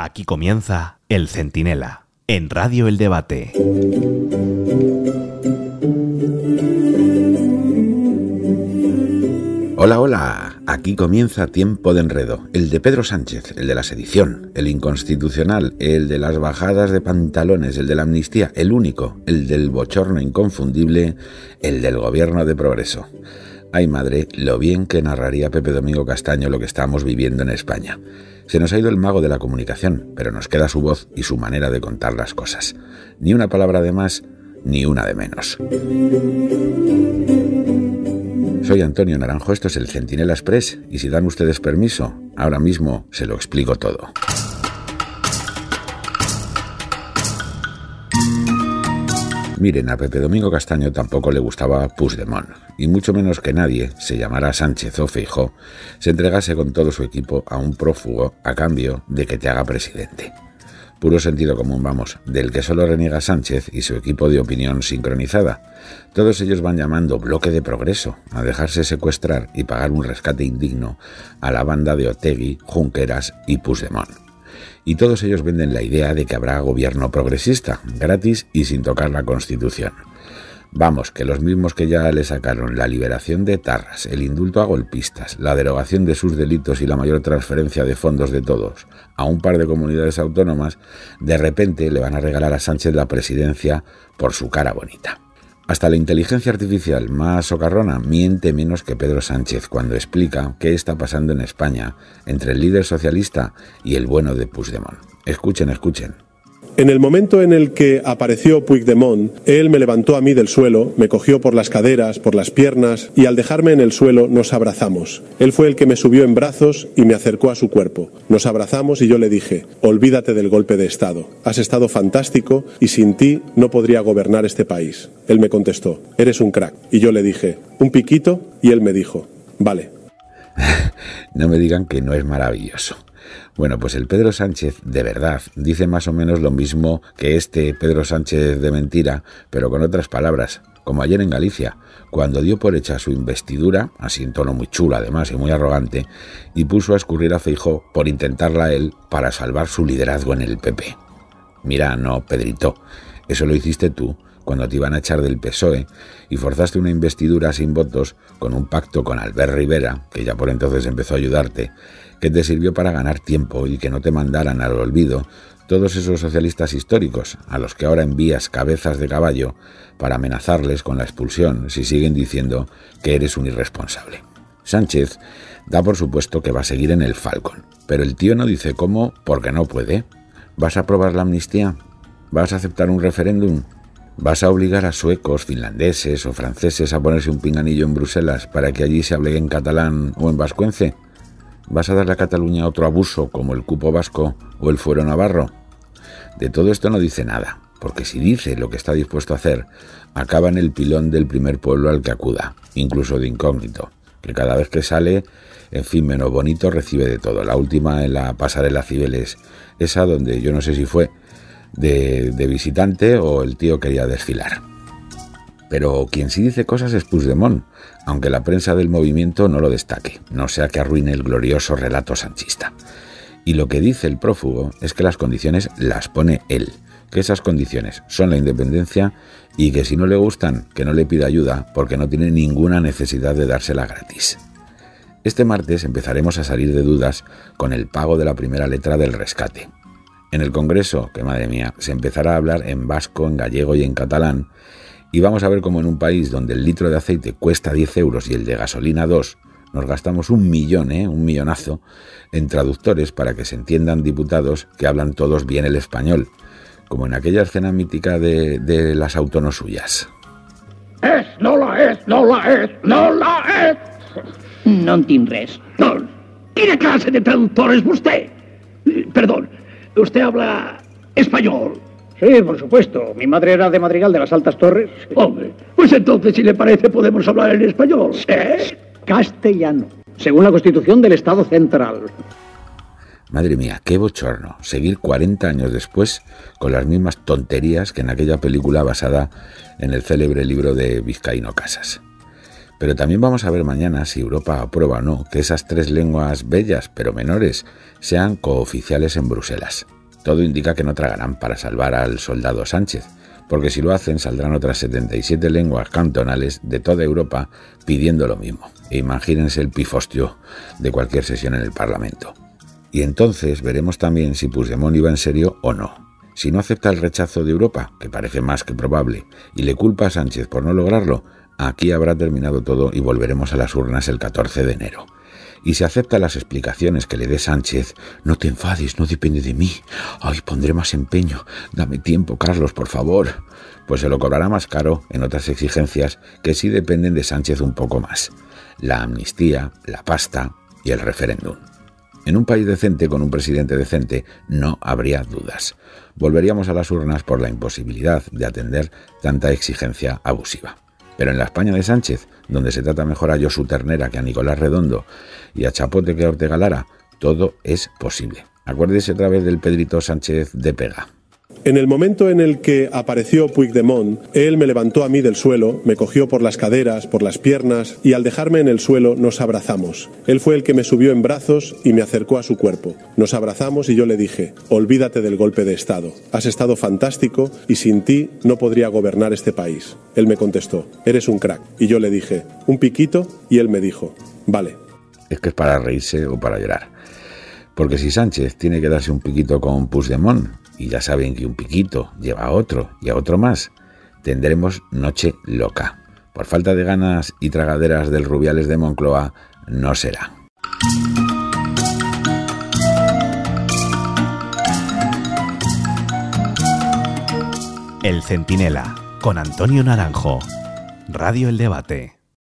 Aquí comienza El Centinela, en Radio El Debate. Hola, hola, aquí comienza Tiempo de Enredo, el de Pedro Sánchez, el de la sedición, el inconstitucional, el de las bajadas de pantalones, el de la amnistía, el único, el del bochorno inconfundible, el del gobierno de progreso. Ay madre, lo bien que narraría Pepe Domingo Castaño lo que estamos viviendo en España. Se nos ha ido el mago de la comunicación, pero nos queda su voz y su manera de contar las cosas. Ni una palabra de más, ni una de menos. Soy Antonio Naranjo, esto es el Centinela Express, y si dan ustedes permiso, ahora mismo se lo explico todo. Miren, a Pepe Domingo Castaño tampoco le gustaba Puigdemont, y mucho menos que nadie, se llamara Sánchez o Feijó, se entregase con todo su equipo a un prófugo a cambio de que te haga presidente. Puro sentido común, vamos, del que solo reniega Sánchez y su equipo de opinión sincronizada. Todos ellos van llamando bloque de progreso a dejarse secuestrar y pagar un rescate indigno a la banda de Otegui, Junqueras y Puigdemont y todos ellos venden la idea de que habrá gobierno progresista, gratis y sin tocar la Constitución. Vamos, que los mismos que ya le sacaron la liberación de Tarras, el indulto a golpistas, la derogación de sus delitos y la mayor transferencia de fondos de todos a un par de comunidades autónomas, de repente le van a regalar a Sánchez la presidencia por su cara bonita. Hasta la inteligencia artificial más socarrona miente menos que Pedro Sánchez cuando explica qué está pasando en España entre el líder socialista y el bueno de Puigdemont. Escuchen, escuchen. En el momento en el que apareció Puigdemont, él me levantó a mí del suelo, me cogió por las caderas, por las piernas y al dejarme en el suelo nos abrazamos. Él fue el que me subió en brazos y me acercó a su cuerpo. Nos abrazamos y yo le dije, olvídate del golpe de Estado. Has estado fantástico y sin ti no podría gobernar este país. Él me contestó, eres un crack. Y yo le dije, un piquito y él me dijo, vale. no me digan que no es maravilloso. Bueno, pues el Pedro Sánchez de verdad dice más o menos lo mismo que este Pedro Sánchez de mentira, pero con otras palabras, como ayer en Galicia, cuando dio por hecha su investidura, así en tono muy chulo además y muy arrogante, y puso a escurrir a Feijó por intentarla él para salvar su liderazgo en el PP. Mira, no, Pedrito, eso lo hiciste tú cuando te iban a echar del PSOE y forzaste una investidura sin votos con un pacto con Albert Rivera, que ya por entonces empezó a ayudarte, que te sirvió para ganar tiempo y que no te mandaran al olvido todos esos socialistas históricos a los que ahora envías cabezas de caballo para amenazarles con la expulsión si siguen diciendo que eres un irresponsable. Sánchez da por supuesto que va a seguir en el Falcon, pero el tío no dice cómo porque no puede. ¿Vas a aprobar la amnistía? ¿Vas a aceptar un referéndum? ¿Vas a obligar a suecos, finlandeses o franceses a ponerse un pinganillo en Bruselas para que allí se hable en catalán o en vascuence? ¿Vas a darle a Cataluña otro abuso como el cupo vasco o el fuero navarro? De todo esto no dice nada, porque si dice lo que está dispuesto a hacer, acaba en el pilón del primer pueblo al que acuda, incluso de incógnito, que cada vez que sale, en fin, menos bonito recibe de todo. La última en la pasarela Cibeles, esa donde yo no sé si fue de, visitante o el tío quería desfilar. Pero quien sí dice cosas es Puigdemont, aunque la prensa del movimiento no lo destaque, no sea que arruine el glorioso relato sanchista. Y lo que dice el prófugo es que las condiciones las pone él, que esas condiciones son la independencia y que si no le gustan, que no le pida ayuda porque no tiene ninguna necesidad de dársela gratis. Este martes empezaremos a salir de dudas con el pago de la primera letra del rescate. En el Congreso, que madre mía, se empezará a hablar en vasco, en gallego y en catalán, y vamos a ver cómo en un país donde el litro de aceite cuesta 10 euros y el de gasolina 2, nos gastamos un millón, ¿eh? un millonazo, en traductores para que se entiendan diputados que hablan todos bien el español, como en aquella escena mítica de, de las autonosuyas. Es, no la es, no la es, no la es. No entenc res. No. ¿Qué clase de traductor es usted? Perdón, usted habla español. Sí, por supuesto. Mi madre era de Madrigal de las Altas Torres. Hombre, pues entonces, si le parece, podemos hablar en español. ¿Eh? Castellano, según la Constitución del Estado Central. Madre mía, qué bochorno. Seguir 40 años después con las mismas tonterías que en aquella película basada en el célebre libro de Vizcaíno Casas. Pero también vamos a ver mañana si Europa aprueba o no que esas tres lenguas bellas pero menores sean cooficiales en Bruselas. Todo indica que no tragarán para salvar al soldado Sánchez, porque si lo hacen saldrán otras 77 lenguas cantonales de toda Europa pidiendo lo mismo. E imagínense el pifostio de cualquier sesión en el Parlamento. Y entonces veremos también si Puigdemont iba en serio o no. Si no acepta el rechazo de Europa, que parece más que probable, y le culpa a Sánchez por no lograrlo, aquí habrá terminado todo y volveremos a las urnas el 14 de enero. Y si acepta las explicaciones que le dé Sánchez, no te enfades, no depende de mí. Ay, pondré más empeño. Dame tiempo, Carlos, por favor. Pues se lo cobrará más caro en otras exigencias que sí dependen de Sánchez un poco más. La amnistía, la pasta y el referéndum. En un país decente con un presidente decente no habría dudas. Volveríamos a las urnas por la imposibilidad de atender tanta exigencia abusiva. Pero en la España de Sánchez, donde se trata mejor a Josu Ternera que a Nicolás Redondo y a Chapote que a Ortega Lara, todo es posible. Acuérdese otra vez del Pedrito Sánchez de Pega. En el momento en el que apareció Puigdemont, él me levantó a mí del suelo, me cogió por las caderas, por las piernas y al dejarme en el suelo nos abrazamos. Él fue el que me subió en brazos y me acercó a su cuerpo. Nos abrazamos y yo le dije, olvídate del golpe de Estado. Has estado fantástico y sin ti no podría gobernar este país. Él me contestó, eres un crack. Y yo le dije, un piquito y él me dijo, vale. Es que es para reírse o para llorar. Porque si Sánchez tiene que darse un piquito con Puigdemont, y ya saben que un piquito lleva a otro y a otro más, tendremos noche loca. Por falta de ganas y tragaderas del Rubiales de Moncloa, no será. El Centinela, con Antonio Naranjo. Radio El Debate.